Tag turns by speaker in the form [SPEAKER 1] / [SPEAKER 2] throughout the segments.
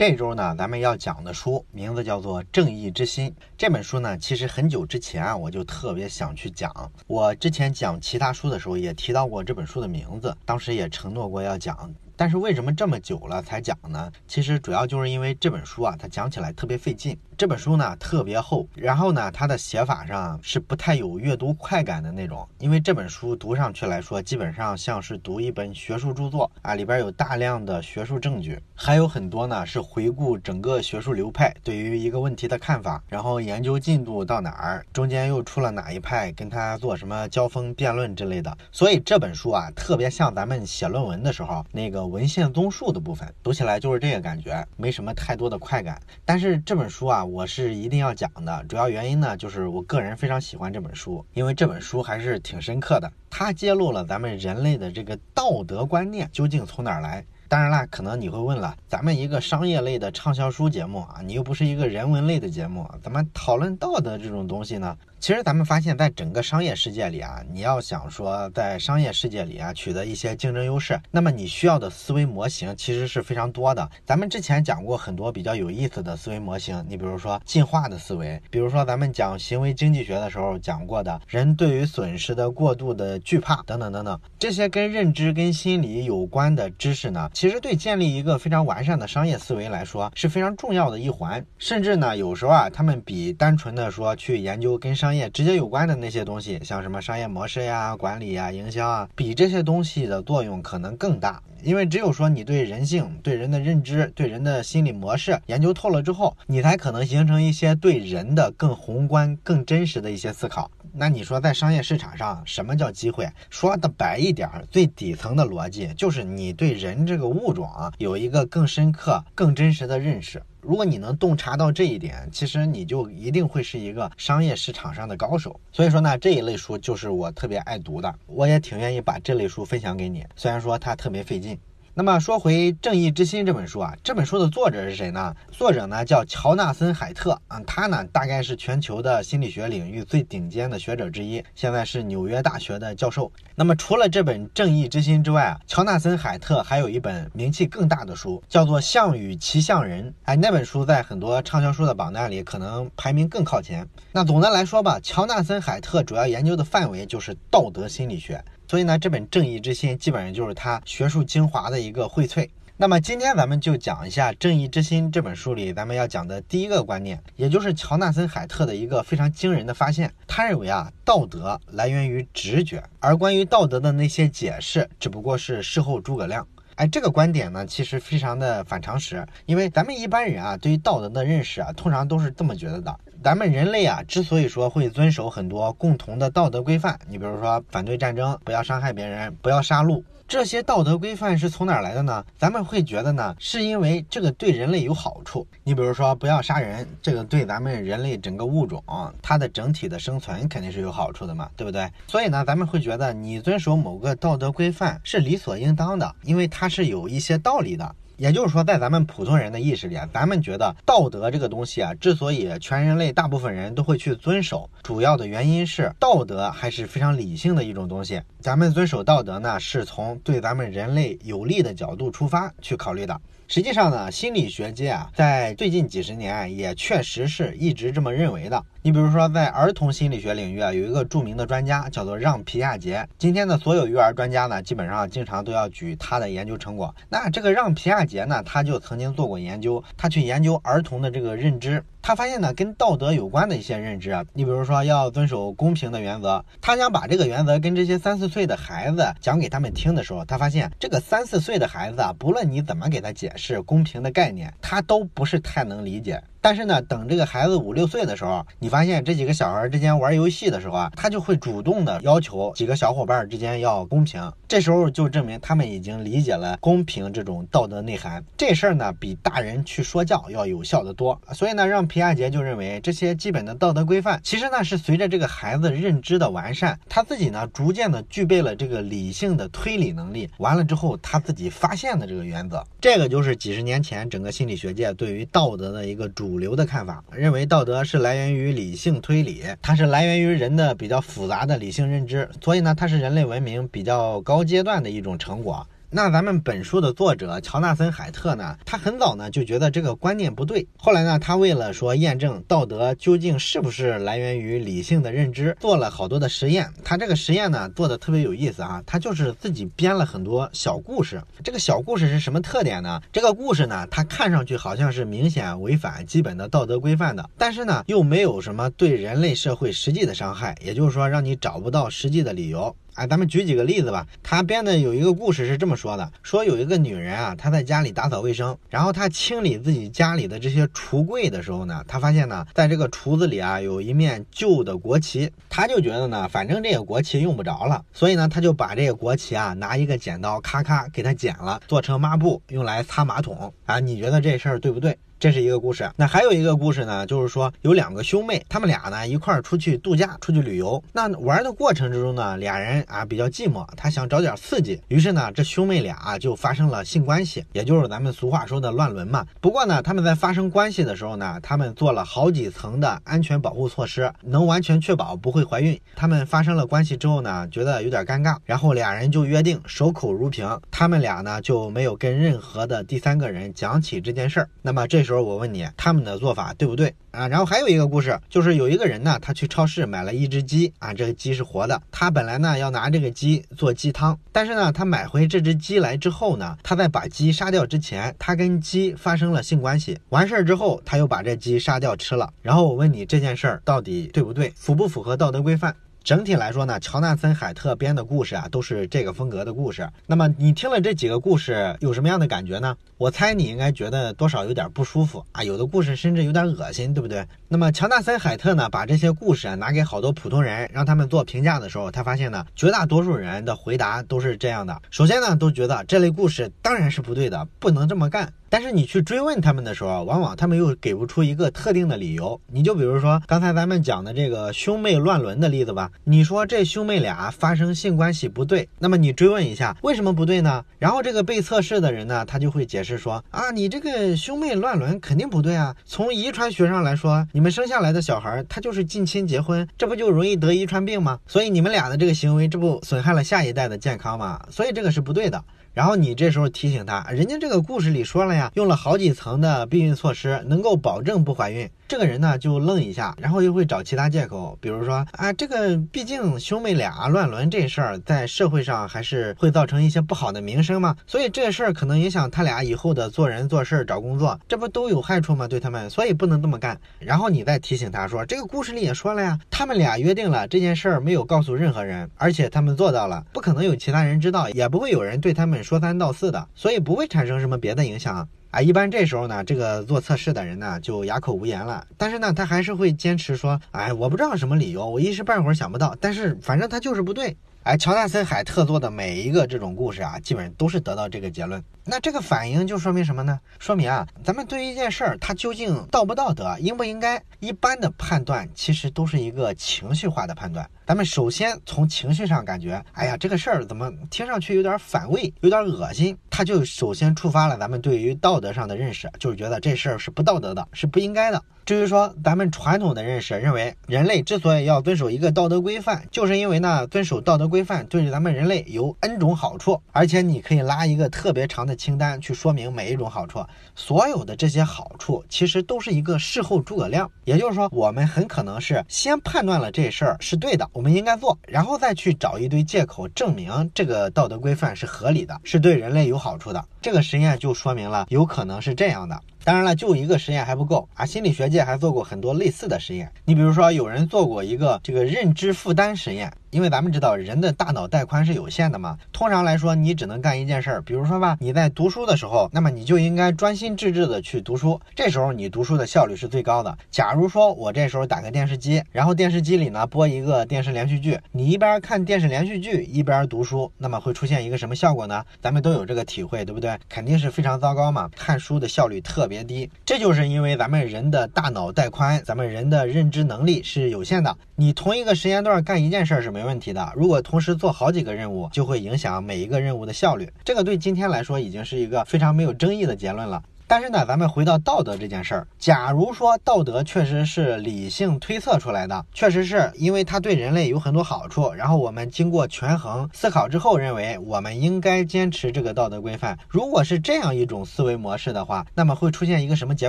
[SPEAKER 1] 这周呢，咱们要讲的书名字叫做《正义之心》。这本书呢，其实很久之前啊，我就特别想去讲。我之前讲其他书的时候也提到过这本书的名字，当时也承诺过要讲。但是为什么这么久了才讲呢？其实主要就是因为这本书啊，它讲起来特别费劲。这本书呢特别厚，然后呢它的写法上是不太有阅读快感的那种。因为这本书读上去来说，基本上像是读一本学术著作啊，里边有大量的学术证据，还有很多呢是回顾整个学术流派对于一个问题的看法，然后研究进度到哪儿，中间又出了哪一派，跟他做什么交锋辩论之类的。所以这本书啊，特别像咱们写论文的时候那个。文献综述的部分读起来就是这个感觉，没什么太多的快感。但是这本书啊，我是一定要讲的。主要原因呢，就是我个人非常喜欢这本书，因为这本书还是挺深刻的。它揭露了咱们人类的这个道德观念究竟从哪儿来。当然啦，可能你会问了，咱们一个商业类的畅销书节目啊，你又不是一个人文类的节目，怎么讨论道德这种东西呢？其实咱们发现，在整个商业世界里啊，你要想说在商业世界里啊取得一些竞争优势，那么你需要的思维模型其实是非常多的。咱们之前讲过很多比较有意思的思维模型，你比如说进化的思维，比如说咱们讲行为经济学的时候讲过的人对于损失的过度的惧怕等等等等，这些跟认知跟心理有关的知识呢，其实对建立一个非常完善的商业思维来说是非常重要的一环。甚至呢，有时候啊，他们比单纯的说去研究跟商业直接有关的那些东西，像什么商业模式呀、管理呀、营销啊，比这些东西的作用可能更大。因为只有说你对人性、对人的认知、对人的心理模式研究透了之后，你才可能形成一些对人的更宏观、更真实的一些思考。那你说在商业市场上，什么叫机会？说的白一点，最底层的逻辑就是你对人这个物种啊，有一个更深刻、更真实的认识。如果你能洞察到这一点，其实你就一定会是一个商业市场上的高手。所以说呢，这一类书就是我特别爱读的，我也挺愿意把这类书分享给你。虽然说它特别费劲。那么说回《正义之心》这本书啊，这本书的作者是谁呢？作者呢叫乔纳森·海特啊，他呢大概是全球的心理学领域最顶尖的学者之一，现在是纽约大学的教授。那么除了这本《正义之心》之外啊，乔纳森·海特还有一本名气更大的书，叫做《象与骑象人》。哎，那本书在很多畅销书的榜单里可能排名更靠前。那总的来说吧，乔纳森·海特主要研究的范围就是道德心理学。所以呢，这本《正义之心》基本上就是他学术精华的一个荟萃。那么今天咱们就讲一下《正义之心》这本书里咱们要讲的第一个观念，也就是乔纳森·海特的一个非常惊人的发现。他认为啊，道德来源于直觉，而关于道德的那些解释，只不过是事后诸葛亮。哎，这个观点呢，其实非常的反常识，因为咱们一般人啊，对于道德的认识啊，通常都是这么觉得的。咱们人类啊，之所以说会遵守很多共同的道德规范，你比如说反对战争，不要伤害别人，不要杀戮，这些道德规范是从哪儿来的呢？咱们会觉得呢，是因为这个对人类有好处。你比如说不要杀人，这个对咱们人类整个物种它的整体的生存肯定是有好处的嘛，对不对？所以呢，咱们会觉得你遵守某个道德规范是理所应当的，因为它是有一些道理的。也就是说，在咱们普通人的意识里啊，咱们觉得道德这个东西啊，之所以全人类大部分人都会去遵守，主要的原因是道德还是非常理性的一种东西。咱们遵守道德呢，是从对咱们人类有利的角度出发去考虑的。实际上呢，心理学界啊，在最近几十年也确实是一直这么认为的。你比如说，在儿童心理学领域啊，有一个著名的专家叫做让皮亚杰。今天的所有育儿专家呢，基本上经常都要举他的研究成果。那这个让皮亚杰呢，他就曾经做过研究，他去研究儿童的这个认知。他发现呢，跟道德有关的一些认知啊，你比如说要遵守公平的原则，他想把这个原则跟这些三四岁的孩子讲给他们听的时候，他发现这个三四岁的孩子啊，不论你怎么给他解释公平的概念，他都不是太能理解。但是呢，等这个孩子五六岁的时候，你发现这几个小孩之间玩游戏的时候啊，他就会主动的要求几个小伙伴之间要公平。这时候就证明他们已经理解了公平这种道德内涵。这事儿呢，比大人去说教要有效的多。所以呢，让皮亚杰就认为这些基本的道德规范，其实呢是随着这个孩子认知的完善，他自己呢逐渐的具备了这个理性的推理能力。完了之后，他自己发现的这个原则，这个就是几十年前整个心理学界对于道德的一个主。流的看法认为，道德是来源于理性推理，它是来源于人的比较复杂的理性认知，所以呢，它是人类文明比较高阶段的一种成果。那咱们本书的作者乔纳森·海特呢，他很早呢就觉得这个观念不对。后来呢，他为了说验证道德究竟是不是来源于理性的认知，做了好多的实验。他这个实验呢做的特别有意思啊，他就是自己编了很多小故事。这个小故事是什么特点呢？这个故事呢，它看上去好像是明显违反基本的道德规范的，但是呢，又没有什么对人类社会实际的伤害，也就是说，让你找不到实际的理由。哎，咱们举几个例子吧。他编的有一个故事是这么说的：说有一个女人啊，她在家里打扫卫生，然后她清理自己家里的这些橱柜的时候呢，她发现呢，在这个橱子里啊，有一面旧的国旗。她就觉得呢，反正这个国旗用不着了，所以呢，她就把这个国旗啊，拿一个剪刀咔咔给它剪了，做成抹布，用来擦马桶。啊，你觉得这事儿对不对？这是一个故事，那还有一个故事呢，就是说有两个兄妹，他们俩呢一块儿出去度假，出去旅游。那玩的过程之中呢，俩人啊比较寂寞，他想找点刺激，于是呢这兄妹俩啊就发生了性关系，也就是咱们俗话说的乱伦嘛。不过呢，他们在发生关系的时候呢，他们做了好几层的安全保护措施，能完全确保不会怀孕。他们发生了关系之后呢，觉得有点尴尬，然后俩人就约定守口如瓶，他们俩呢就没有跟任何的第三个人讲起这件事儿。那么这时时候我问你，他们的做法对不对啊？然后还有一个故事，就是有一个人呢，他去超市买了一只鸡啊，这个鸡是活的。他本来呢要拿这个鸡做鸡汤，但是呢，他买回这只鸡来之后呢，他在把鸡杀掉之前，他跟鸡发生了性关系。完事儿之后，他又把这鸡杀掉吃了。然后我问你，这件事儿到底对不对，符不符合道德规范？整体来说呢，乔纳森·海特编的故事啊，都是这个风格的故事。那么你听了这几个故事，有什么样的感觉呢？我猜你应该觉得多少有点不舒服啊，有的故事甚至有点恶心，对不对？那么乔纳森·海特呢，把这些故事啊拿给好多普通人，让他们做评价的时候，他发现呢，绝大多数人的回答都是这样的：首先呢，都觉得这类故事当然是不对的，不能这么干。但是你去追问他们的时候，往往他们又给不出一个特定的理由。你就比如说刚才咱们讲的这个兄妹乱伦的例子吧，你说这兄妹俩发生性关系不对，那么你追问一下为什么不对呢？然后这个被测试的人呢，他就会解释说啊，你这个兄妹乱伦肯定不对啊，从遗传学上来说，你们生下来的小孩他就是近亲结婚，这不就容易得遗传病吗？所以你们俩的这个行为，这不损害了下一代的健康吗？所以这个是不对的。然后你这时候提醒他，人家这个故事里说了呀，用了好几层的避孕措施，能够保证不怀孕。这个人呢就愣一下，然后又会找其他借口，比如说啊，这个毕竟兄妹俩乱伦这事儿在社会上还是会造成一些不好的名声嘛，所以这事儿可能影响他俩以后的做人做事、找工作，这不都有害处吗？对他们，所以不能这么干。然后你再提醒他说，这个故事里也说了呀，他们俩约定了这件事儿没有告诉任何人，而且他们做到了，不可能有其他人知道，也不会有人对他们说三道四的，所以不会产生什么别的影响。啊，一般这时候呢，这个做测试的人呢就哑口无言了。但是呢，他还是会坚持说，哎，我不知道什么理由，我一时半会儿想不到。但是反正他就是不对。哎，乔纳森·海特做的每一个这种故事啊，基本上都是得到这个结论。那这个反应就说明什么呢？说明啊，咱们对于一件事儿，它究竟道不道德，应不应该，一般的判断其实都是一个情绪化的判断。咱们首先从情绪上感觉，哎呀，这个事儿怎么听上去有点反胃，有点恶心，它就首先触发了咱们对于道德上的认识，就是觉得这事儿是不道德的，是不应该的。至于说咱们传统的认识，认为人类之所以要遵守一个道德规范，就是因为呢，遵守道德规范对于咱们人类有 N 种好处，而且你可以拉一个特别长的的清单去说明每一种好处。所有的这些好处其实都是一个事后诸葛亮，也就是说，我们很可能是先判断了这事儿是对的，我们应该做，然后再去找一堆借口证明这个道德规范是合理的，是对人类有好处的。这个实验就说明了有可能是这样的。当然了，就一个实验还不够啊！心理学界还做过很多类似的实验。你比如说，有人做过一个这个认知负担实验。因为咱们知道人的大脑带宽是有限的嘛，通常来说你只能干一件事儿，比如说吧，你在读书的时候，那么你就应该专心致志的去读书，这时候你读书的效率是最高的。假如说我这时候打开电视机，然后电视机里呢播一个电视连续剧，你一边看电视连续剧一边读书，那么会出现一个什么效果呢？咱们都有这个体会，对不对？肯定是非常糟糕嘛，看书的效率特别低。这就是因为咱们人的大脑带宽，咱们人的认知能力是有限的。你同一个时间段干一件事是没问题的，如果同时做好几个任务，就会影响每一个任务的效率。这个对今天来说已经是一个非常没有争议的结论了。但是呢，咱们回到道德这件事儿，假如说道德确实是理性推测出来的，确实是因为它对人类有很多好处，然后我们经过权衡思考之后，认为我们应该坚持这个道德规范。如果是这样一种思维模式的话，那么会出现一个什么结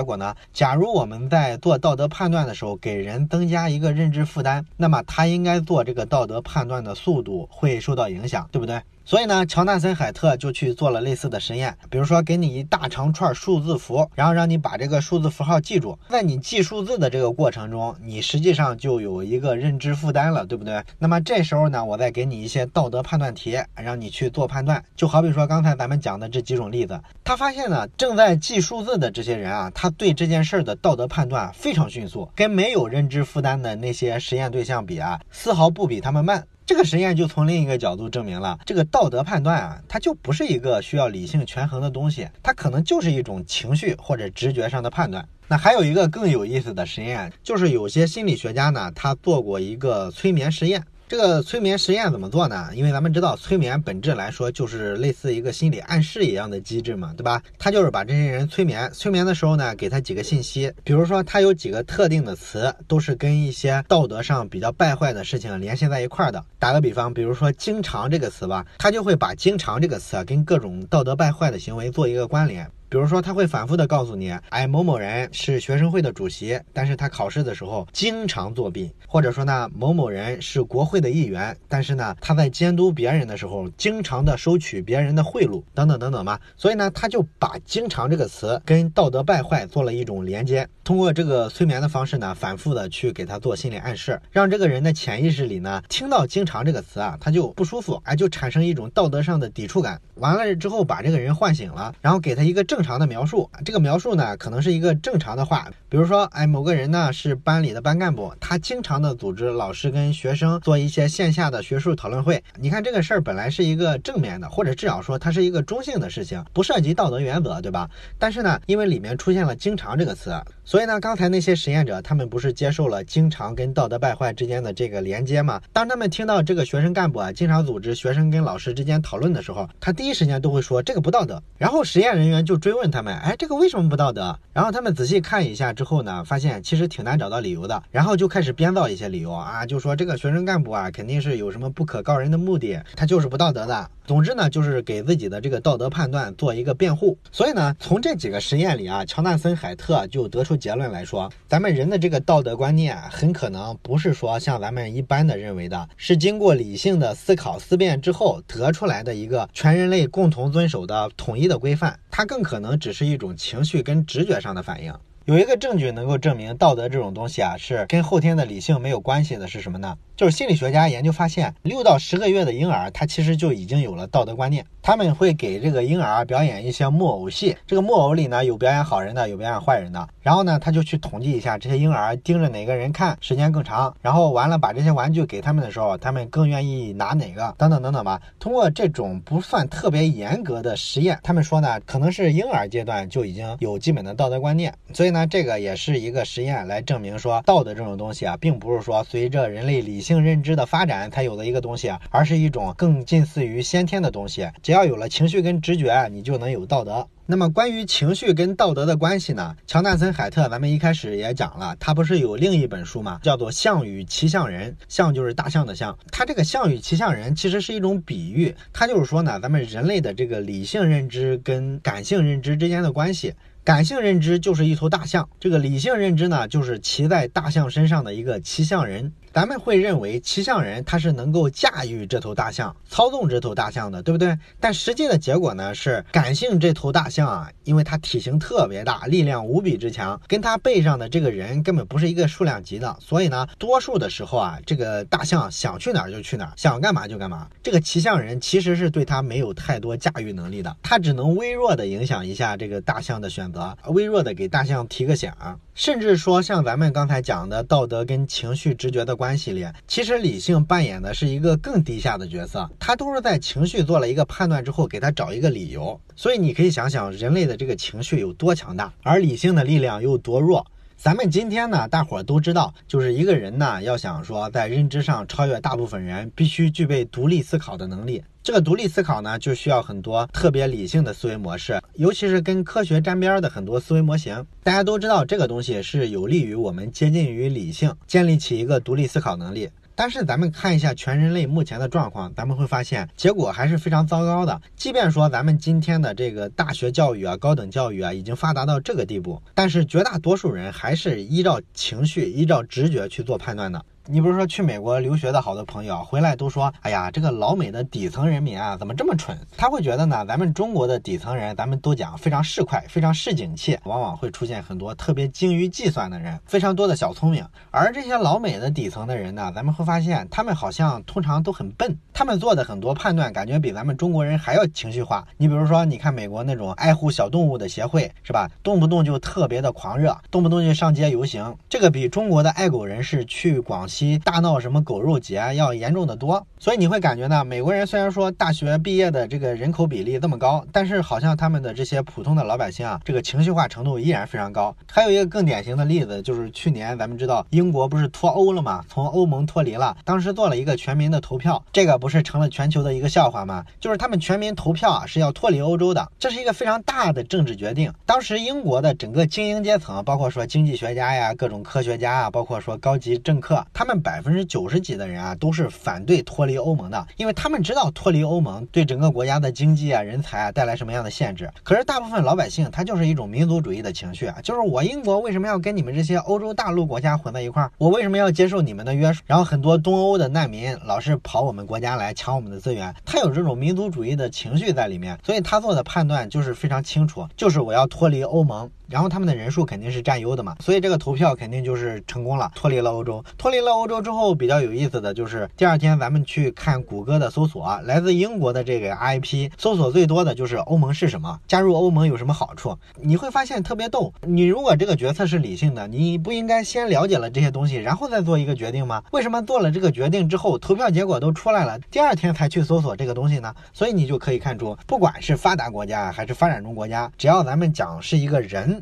[SPEAKER 1] 果呢？假如我们在做道德判断的时候，给人增加一个认知负担，那么他应该做这个道德判断的速度会受到影响，对不对？所以呢，乔纳森·海特就去做了类似的实验，比如说给你一大长串数字符，然后让你把这个数字符号记住。在你记数字的这个过程中，你实际上就有一个认知负担了，对不对？那么这时候呢，我再给你一些道德判断题，让你去做判断。就好比说刚才咱们讲的这几种例子，他发现呢，正在记数字的这些人啊，他对这件事儿的道德判断非常迅速，跟没有认知负担的那些实验对象比啊，丝毫不比他们慢。这个实验就从另一个角度证明了，这个道德判断啊，它就不是一个需要理性权衡的东西，它可能就是一种情绪或者直觉上的判断。那还有一个更有意思的实验，就是有些心理学家呢，他做过一个催眠实验。这个催眠实验怎么做呢？因为咱们知道，催眠本质来说就是类似一个心理暗示一样的机制嘛，对吧？他就是把这些人催眠，催眠的时候呢，给他几个信息，比如说他有几个特定的词，都是跟一些道德上比较败坏的事情联系在一块儿的。打个比方，比如说“经常”这个词吧，他就会把“经常”这个词跟各种道德败坏的行为做一个关联。比如说，他会反复的告诉你，哎，某某人是学生会的主席，但是他考试的时候经常作弊；或者说呢，某某人是国会的议员，但是呢，他在监督别人的时候，经常的收取别人的贿赂，等等等等嘛。所以呢，他就把“经常”这个词跟道德败坏做了一种连接，通过这个催眠的方式呢，反复的去给他做心理暗示，让这个人的潜意识里呢，听到“经常”这个词啊，他就不舒服，哎，就产生一种道德上的抵触感。完了之后，把这个人唤醒了，然后给他一个正。正常的描述，这个描述呢，可能是一个正常的话，比如说，哎，某个人呢是班里的班干部，他经常的组织老师跟学生做一些线下的学术讨论会。你看这个事儿本来是一个正面的，或者至少说它是一个中性的事情，不涉及道德原则，对吧？但是呢，因为里面出现了“经常”这个词，所以呢，刚才那些实验者他们不是接受了“经常”跟道德败坏之间的这个连接吗？当他们听到这个学生干部啊经常组织学生跟老师之间讨论的时候，他第一时间都会说这个不道德。然后实验人员就追就。问他们，哎，这个为什么不道德？然后他们仔细看一下之后呢，发现其实挺难找到理由的。然后就开始编造一些理由啊，就说这个学生干部啊，肯定是有什么不可告人的目的，他就是不道德的。总之呢，就是给自己的这个道德判断做一个辩护。所以呢，从这几个实验里啊，乔纳森·海特就得出结论来说，咱们人的这个道德观念很可能不是说像咱们一般的认为的，是经过理性的思考思辨之后得出来的一个全人类共同遵守的统一的规范，它更可能只是一种情绪跟直觉上的反应。有一个证据能够证明道德这种东西啊，是跟后天的理性没有关系的，是什么呢？就是心理学家研究发现，六到十个月的婴儿，他其实就已经有了道德观念。他们会给这个婴儿表演一些木偶戏，这个木偶里呢有表演好人的，有表演坏人的。然后呢，他就去统计一下这些婴儿盯着哪个人看时间更长，然后完了把这些玩具给他们的时候，他们更愿意拿哪个，等等等等吧。通过这种不算特别严格的实验，他们说呢，可能是婴儿阶段就已经有基本的道德观念。所以呢，这个也是一个实验来证明说，道德这种东西啊，并不是说随着人类理性。性认知的发展才有的一个东西，而是一种更近似于先天的东西。只要有了情绪跟直觉，你就能有道德。那么关于情绪跟道德的关系呢？乔纳森·海特，咱们一开始也讲了，他不是有另一本书吗？叫做《象与骑象人》，象就是大象的象。他这个象与骑象人其实是一种比喻，他就是说呢，咱们人类的这个理性认知跟感性认知之间的关系。感性认知就是一头大象，这个理性认知呢，就是骑在大象身上的一个骑象人。咱们会认为骑象人他是能够驾驭这头大象、操纵这头大象的，对不对？但实际的结果呢是，感性这头大象啊，因为它体型特别大，力量无比之强，跟它背上的这个人根本不是一个数量级的，所以呢，多数的时候啊，这个大象想去哪儿就去哪儿，想干嘛就干嘛。这个骑象人其实是对它没有太多驾驭能力的，它只能微弱的影响一下这个大象的选择，微弱的给大象提个醒。甚至说，像咱们刚才讲的道德跟情绪直觉的关系里，其实理性扮演的是一个更低下的角色，他都是在情绪做了一个判断之后，给他找一个理由。所以你可以想想，人类的这个情绪有多强大，而理性的力量又多弱。咱们今天呢，大伙儿都知道，就是一个人呢，要想说在认知上超越大部分人，必须具备独立思考的能力。这个独立思考呢，就需要很多特别理性的思维模式，尤其是跟科学沾边的很多思维模型。大家都知道，这个东西是有利于我们接近于理性，建立起一个独立思考能力。但是咱们看一下全人类目前的状况，咱们会发现结果还是非常糟糕的。即便说咱们今天的这个大学教育啊、高等教育啊已经发达到这个地步，但是绝大多数人还是依照情绪、依照直觉去做判断的。你比如说去美国留学的好多朋友回来都说，哎呀，这个老美的底层人民啊，怎么这么蠢？他会觉得呢，咱们中国的底层人，咱们都讲非常市侩，非常市井气，往往会出现很多特别精于计算的人，非常多的小聪明。而这些老美的底层的人呢，咱们会发现他们好像通常都很笨，他们做的很多判断感觉比咱们中国人还要情绪化。你比如说，你看美国那种爱护小动物的协会，是吧？动不动就特别的狂热，动不动就上街游行，这个比中国的爱狗人士去广。其大闹什么狗肉节要严重的多，所以你会感觉呢，美国人虽然说大学毕业的这个人口比例这么高，但是好像他们的这些普通的老百姓啊，这个情绪化程度依然非常高。还有一个更典型的例子，就是去年咱们知道英国不是脱欧了吗？从欧盟脱离了，当时做了一个全民的投票，这个不是成了全球的一个笑话吗？就是他们全民投票啊是要脱离欧洲的，这是一个非常大的政治决定。当时英国的整个精英阶层，包括说经济学家呀、各种科学家啊，包括说高级政客，他他们百分之九十几的人啊，都是反对脱离欧盟的，因为他们知道脱离欧盟对整个国家的经济啊、人才啊带来什么样的限制。可是大部分老百姓他就是一种民族主义的情绪啊，就是我英国为什么要跟你们这些欧洲大陆国家混在一块儿？我为什么要接受你们的约束？然后很多东欧的难民老是跑我们国家来抢我们的资源，他有这种民族主义的情绪在里面，所以他做的判断就是非常清楚，就是我要脱离欧盟。然后他们的人数肯定是占优的嘛，所以这个投票肯定就是成功了，脱离了欧洲。脱离了欧洲之后，比较有意思的就是第二天咱们去看谷歌的搜索，来自英国的这个 IP 搜索最多的就是欧盟是什么，加入欧盟有什么好处？你会发现特别逗。你如果这个决策是理性的，你不应该先了解了这些东西，然后再做一个决定吗？为什么做了这个决定之后，投票结果都出来了，第二天才去搜索这个东西呢？所以你就可以看出，不管是发达国家还是发展中国家，只要咱们讲是一个人。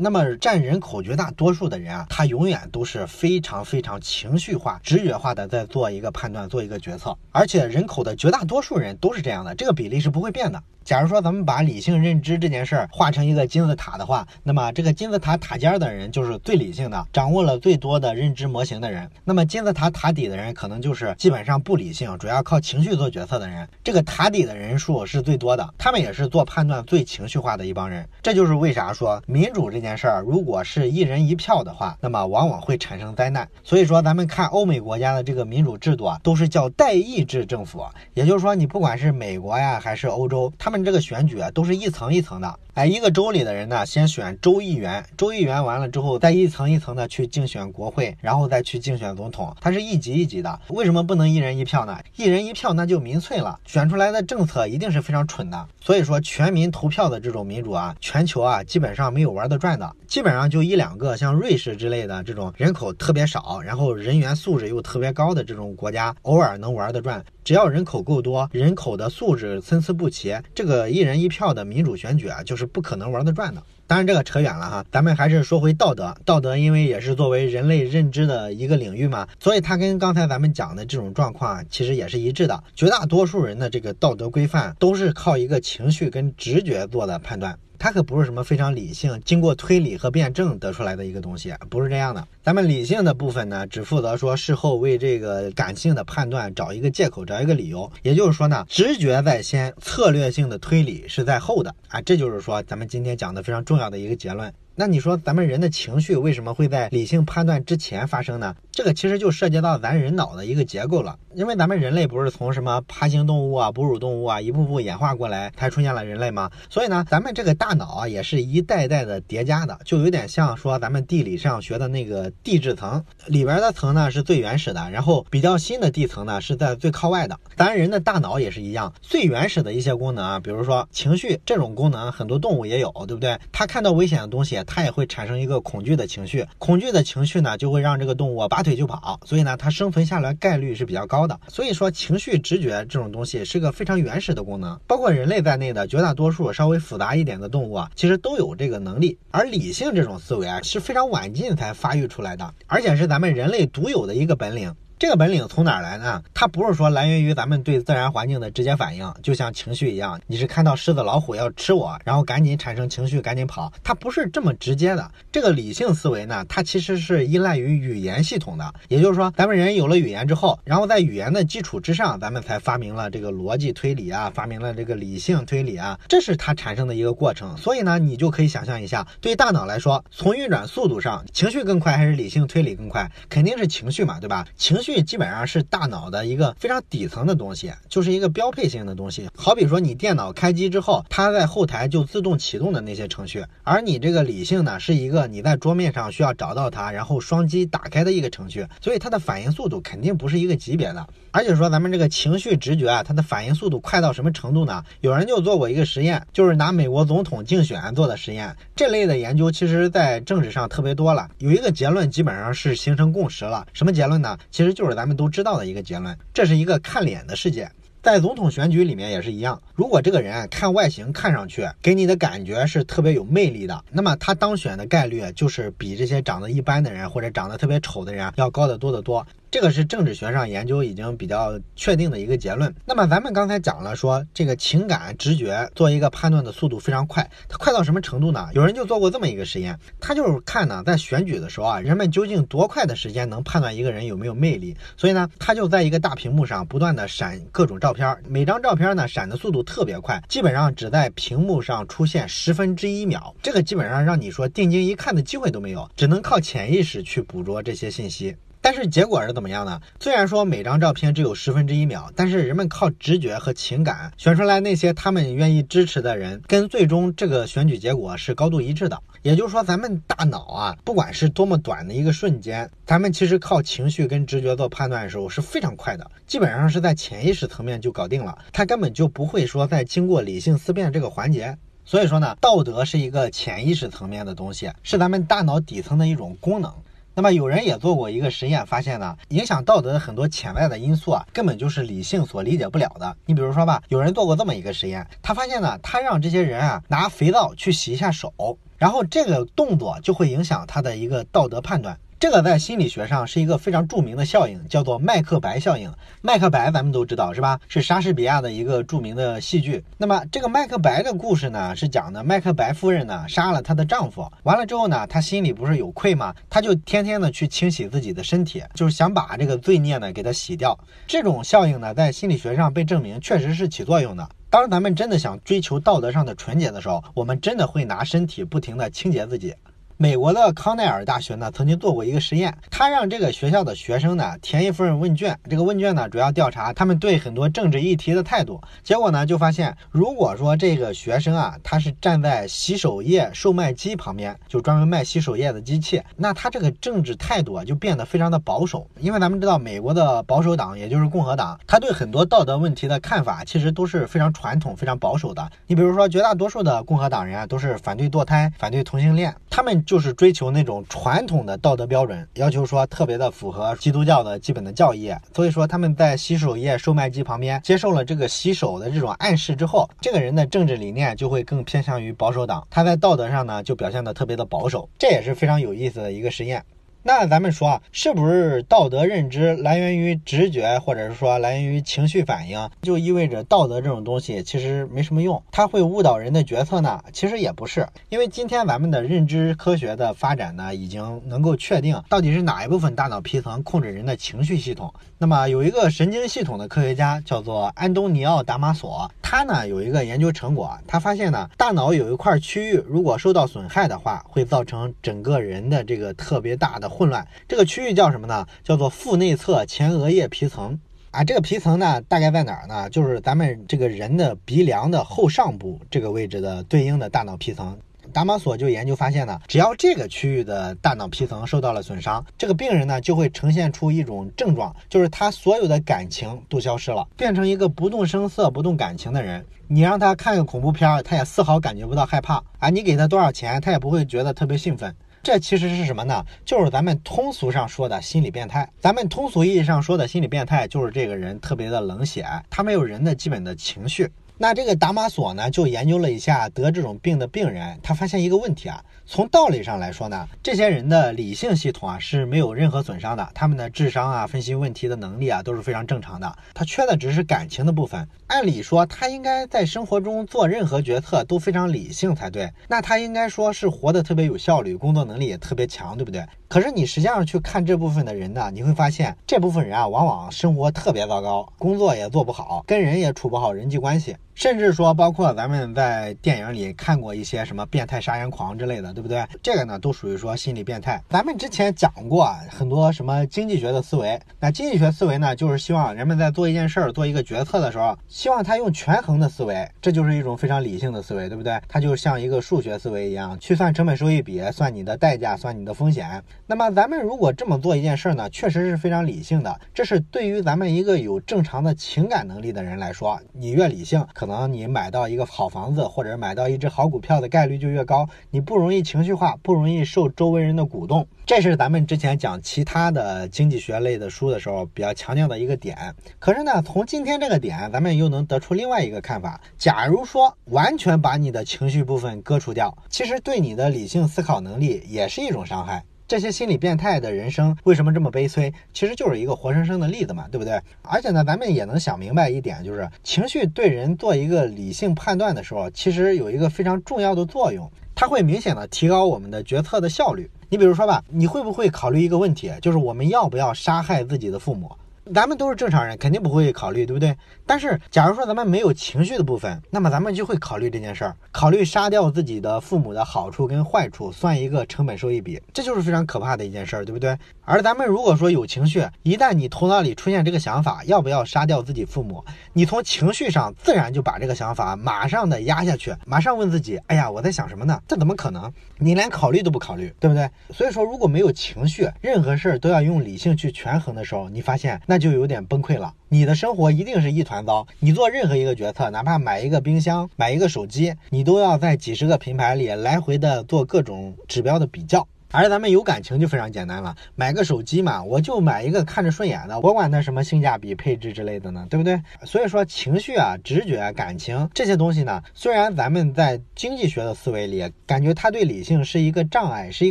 [SPEAKER 1] 那么占人口绝大多数的人啊，他永远都是非常非常情绪化、直觉化的在做一个判断、做一个决策，而且人口的绝大多数人都是这样的，这个比例是不会变的。假如说咱们把理性认知这件事儿画成一个金字塔的话，那么这个金字塔塔尖的人就是最理性的，掌握了最多的认知模型的人。那么金字塔塔底的人可能就是基本上不理性，主要靠情绪做决策的人。这个塔底的人数是最多的，他们也是做判断最情绪化的一帮人。这就是为啥说民主这件件事儿，如果是一人一票的话，那么往往会产生灾难。所以说咱们看欧美国家的这个民主制度啊，都是叫代议制政府，也就是说你不管是美国呀还是欧洲，他们这个选举啊，都是一层一层的。哎，一个州里的人呢，先选州议员，州议员完了之后，再一层一层的去竞选国会，然后再去竞选总统，它是一级一级的。为什么不能一人一票呢？一人一票那就民粹了，选出来的政策一定是非常蠢的。所以说，全民投票的这种民主啊，全球啊基本上没有玩得转的，基本上就一两个，像瑞士之类的这种人口特别少，然后人员素质又特别高的这种国家，偶尔能玩得转。只要人口够多，人口的素质参差不齐，这个一人一票的民主选举啊，就是不可能玩得转的。当然，这个扯远了哈，咱们还是说回道德。道德因为也是作为人类认知的一个领域嘛，所以它跟刚才咱们讲的这种状况其实也是一致的。绝大多数人的这个道德规范都是靠一个情绪跟直觉做的判断。它可不是什么非常理性、经过推理和辩证得出来的一个东西，不是这样的。咱们理性的部分呢，只负责说事后为这个感性的判断找一个借口、找一个理由。也就是说呢，直觉在先，策略性的推理是在后的啊。这就是说，咱们今天讲的非常重要的一个结论。那你说咱们人的情绪为什么会在理性判断之前发生呢？这个其实就涉及到咱人脑的一个结构了。因为咱们人类不是从什么爬行动物啊、哺乳动物啊一步步演化过来才出现了人类吗？所以呢，咱们这个大脑啊也是一代代的叠加的，就有点像说咱们地理上学的那个地质层里边的层呢是最原始的，然后比较新的地层呢是在最靠外的。咱人的大脑也是一样，最原始的一些功能啊，比如说情绪这种功能，很多动物也有，对不对？它看到危险的东西。它也会产生一个恐惧的情绪，恐惧的情绪呢，就会让这个动物拔腿。腿就跑，所以呢，它生存下来概率是比较高的。所以说，情绪直觉这种东西是个非常原始的功能，包括人类在内的绝大多数稍微复杂一点的动物啊，其实都有这个能力。而理性这种思维啊，是非常晚近才发育出来的，而且是咱们人类独有的一个本领。这个本领从哪来呢？它不是说来源于咱们对自然环境的直接反应，就像情绪一样，你是看到狮子老虎要吃我，然后赶紧产生情绪，赶紧跑。它不是这么直接的。这个理性思维呢，它其实是依赖于语言系统的。也就是说，咱们人有了语言之后，然后在语言的基础之上，咱们才发明了这个逻辑推理啊，发明了这个理性推理啊，这是它产生的一个过程。所以呢，你就可以想象一下，对大脑来说，从运转速度上，情绪更快还是理性推理更快？肯定是情绪嘛，对吧？情绪。基本上是大脑的一个非常底层的东西，就是一个标配性的东西。好比说你电脑开机之后，它在后台就自动启动的那些程序，而你这个理性呢，是一个你在桌面上需要找到它，然后双击打开的一个程序，所以它的反应速度肯定不是一个级别的。而且说咱们这个情绪直觉啊，它的反应速度快到什么程度呢？有人就做过一个实验，就是拿美国总统竞选做的实验。这类的研究其实在政治上特别多了，有一个结论基本上是形成共识了。什么结论呢？其实就是咱们都知道的一个结论，这是一个看脸的世界。在总统选举里面也是一样，如果这个人看外形看上去给你的感觉是特别有魅力的，那么他当选的概率就是比这些长得一般的人或者长得特别丑的人要高得多得多。这个是政治学上研究已经比较确定的一个结论。那么咱们刚才讲了，说这个情感直觉做一个判断的速度非常快，它快到什么程度呢？有人就做过这么一个实验，他就是看呢，在选举的时候啊，人们究竟多快的时间能判断一个人有没有魅力？所以呢，他就在一个大屏幕上不断的闪各种照片，每张照片呢闪的速度特别快，基本上只在屏幕上出现十分之一秒，这个基本上让你说定睛一看的机会都没有，只能靠潜意识去捕捉这些信息。但是结果是怎么样呢？虽然说每张照片只有十分之一秒，但是人们靠直觉和情感选出来那些他们愿意支持的人，跟最终这个选举结果是高度一致的。也就是说，咱们大脑啊，不管是多么短的一个瞬间，咱们其实靠情绪跟直觉做判断的时候是非常快的，基本上是在潜意识层面就搞定了，它根本就不会说再经过理性思辨这个环节。所以说呢，道德是一个潜意识层面的东西，是咱们大脑底层的一种功能。那么有人也做过一个实验，发现呢，影响道德的很多潜在的因素啊，根本就是理性所理解不了的。你比如说吧，有人做过这么一个实验，他发现呢，他让这些人啊拿肥皂去洗一下手，然后这个动作就会影响他的一个道德判断。这个在心理学上是一个非常著名的效应，叫做麦克白效应。麦克白咱们都知道是吧？是莎士比亚的一个著名的戏剧。那么这个麦克白的故事呢，是讲的麦克白夫人呢杀了她的丈夫，完了之后呢，她心里不是有愧吗？她就天天的去清洗自己的身体，就是想把这个罪孽呢给它洗掉。这种效应呢，在心理学上被证明确实是起作用的。当咱们真的想追求道德上的纯洁的时候，我们真的会拿身体不停的清洁自己。美国的康奈尔大学呢，曾经做过一个实验，他让这个学校的学生呢填一份问卷，这个问卷呢主要调查他们对很多政治议题的态度。结果呢就发现，如果说这个学生啊，他是站在洗手液售卖机旁边，就专门卖洗手液的机器，那他这个政治态度啊就变得非常的保守。因为咱们知道，美国的保守党也就是共和党，他对很多道德问题的看法其实都是非常传统、非常保守的。你比如说，绝大多数的共和党人啊都是反对堕胎、反对同性恋，他们。就是追求那种传统的道德标准，要求说特别的符合基督教的基本的教义。所以说他们在洗手液售卖机旁边接受了这个洗手的这种暗示之后，这个人的政治理念就会更偏向于保守党，他在道德上呢就表现的特别的保守，这也是非常有意思的一个实验。那咱们说啊，是不是道德认知来源于直觉，或者是说来源于情绪反应，就意味着道德这种东西其实没什么用，它会误导人的决策呢？其实也不是，因为今天咱们的认知科学的发展呢，已经能够确定到底是哪一部分大脑皮层控制人的情绪系统。那么有一个神经系统的科学家叫做安东尼奥·达马索，他呢有一个研究成果，他发现呢，大脑有一块区域如果受到损害的话，会造成整个人的这个特别大的混乱，这个区域叫什么呢？叫做腹内侧前额叶皮层啊。这个皮层呢，大概在哪儿呢？就是咱们这个人的鼻梁的后上部这个位置的对应的大脑皮层。达马索就研究发现呢，只要这个区域的大脑皮层受到了损伤，这个病人呢就会呈现出一种症状，就是他所有的感情都消失了，变成一个不动声色、不动感情的人。你让他看个恐怖片，他也丝毫感觉不到害怕啊。你给他多少钱，他也不会觉得特别兴奋。这其实是什么呢？就是咱们通俗上说的心理变态。咱们通俗意义上说的心理变态，就是这个人特别的冷血，他没有人的基本的情绪。那这个达马索呢，就研究了一下得这种病的病人，他发现一个问题啊，从道理上来说呢，这些人的理性系统啊是没有任何损伤的，他们的智商啊、分析问题的能力啊都是非常正常的，他缺的只是感情的部分。按理说，他应该在生活中做任何决策都非常理性才对，那他应该说是活得特别有效率，工作能力也特别强，对不对？可是你实际上去看这部分的人呢，你会发现这部分人啊，往往生活特别糟糕，工作也做不好，跟人也处不好人际关系，甚至说包括咱们在电影里看过一些什么变态杀人狂之类的，对不对？这个呢，都属于说心理变态。咱们之前讲过很多什么经济学的思维，那经济学思维呢，就是希望人们在做一件事儿、做一个决策的时候，希望他用权衡的思维，这就是一种非常理性的思维，对不对？它就像一个数学思维一样，去算成本收益比，算你的代价，算你的风险。那么咱们如果这么做一件事儿呢，确实是非常理性的。这是对于咱们一个有正常的情感能力的人来说，你越理性，可可能你买到一个好房子或者买到一只好股票的概率就越高，你不容易情绪化，不容易受周围人的鼓动。这是咱们之前讲其他的经济学类的书的时候比较强调的一个点。可是呢，从今天这个点，咱们又能得出另外一个看法：假如说完全把你的情绪部分割除掉，其实对你的理性思考能力也是一种伤害。这些心理变态的人生为什么这么悲催？其实就是一个活生生的例子嘛，对不对？而且呢，咱们也能想明白一点，就是情绪对人做一个理性判断的时候，其实有一个非常重要的作用，它会明显的提高我们的决策的效率。你比如说吧，你会不会考虑一个问题，就是我们要不要杀害自己的父母？咱们都是正常人，肯定不会考虑，对不对？但是，假如说咱们没有情绪的部分，那么咱们就会考虑这件事儿，考虑杀掉自己的父母的好处跟坏处，算一个成本收益比，这就是非常可怕的一件事儿，对不对？而咱们如果说有情绪，一旦你头脑里出现这个想法，要不要杀掉自己父母，你从情绪上自然就把这个想法马上的压下去，马上问自己，哎呀，我在想什么呢？这怎么可能？你连考虑都不考虑，对不对？所以说，如果没有情绪，任何事儿都要用理性去权衡的时候，你发现那就有点崩溃了。你的生活一定是一团糟。你做任何一个决策，哪怕买一个冰箱、买一个手机，你都要在几十个品牌里来回的做各种指标的比较。而咱们有感情就非常简单了，买个手机嘛，我就买一个看着顺眼的，我管它什么性价比、配置之类的呢，对不对？所以说情绪啊、直觉、感情这些东西呢，虽然咱们在经济学的思维里感觉它对理性是一个障碍，是一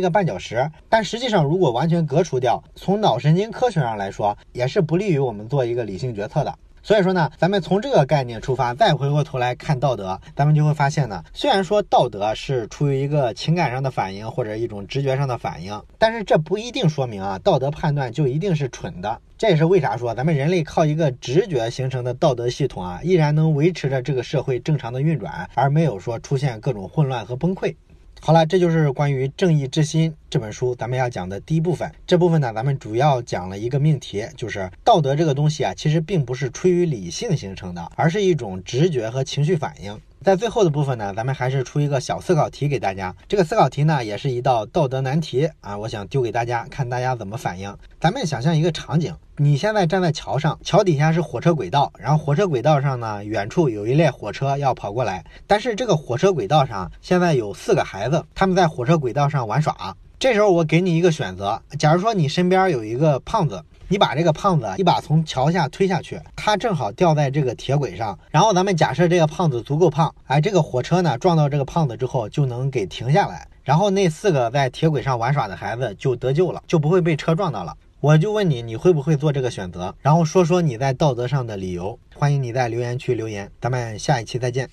[SPEAKER 1] 个绊脚石，但实际上如果完全隔除掉，从脑神经科学上来说，也是不利于我们做一个理性决策的。所以说呢，咱们从这个概念出发，再回过头来看道德，咱们就会发现呢，虽然说道德是出于一个情感上的反应或者一种直觉上的反应，但是这不一定说明啊，道德判断就一定是蠢的。这也是为啥说咱们人类靠一个直觉形成的道德系统啊，依然能维持着这个社会正常的运转，而没有说出现各种混乱和崩溃。好了，这就是关于《正义之心》这本书咱们要讲的第一部分。这部分呢，咱们主要讲了一个命题，就是道德这个东西啊，其实并不是出于理性形成的，而是一种直觉和情绪反应。在最后的部分呢，咱们还是出一个小思考题给大家。这个思考题呢，也是一道道德难题啊，我想丢给大家，看大家怎么反应。咱们想象一个场景，你现在站在桥上，桥底下是火车轨道，然后火车轨道上呢，远处有一列火车要跑过来，但是这个火车轨道上现在有四个孩子，他们在火车轨道上玩耍。这时候我给你一个选择，假如说你身边有一个胖子。你把这个胖子一把从桥下推下去，他正好掉在这个铁轨上。然后咱们假设这个胖子足够胖，哎，这个火车呢撞到这个胖子之后就能给停下来，然后那四个在铁轨上玩耍的孩子就得救了，就不会被车撞到了。我就问你，你会不会做这个选择？然后说说你在道德上的理由。欢迎你在留言区留言，咱们下一期再见。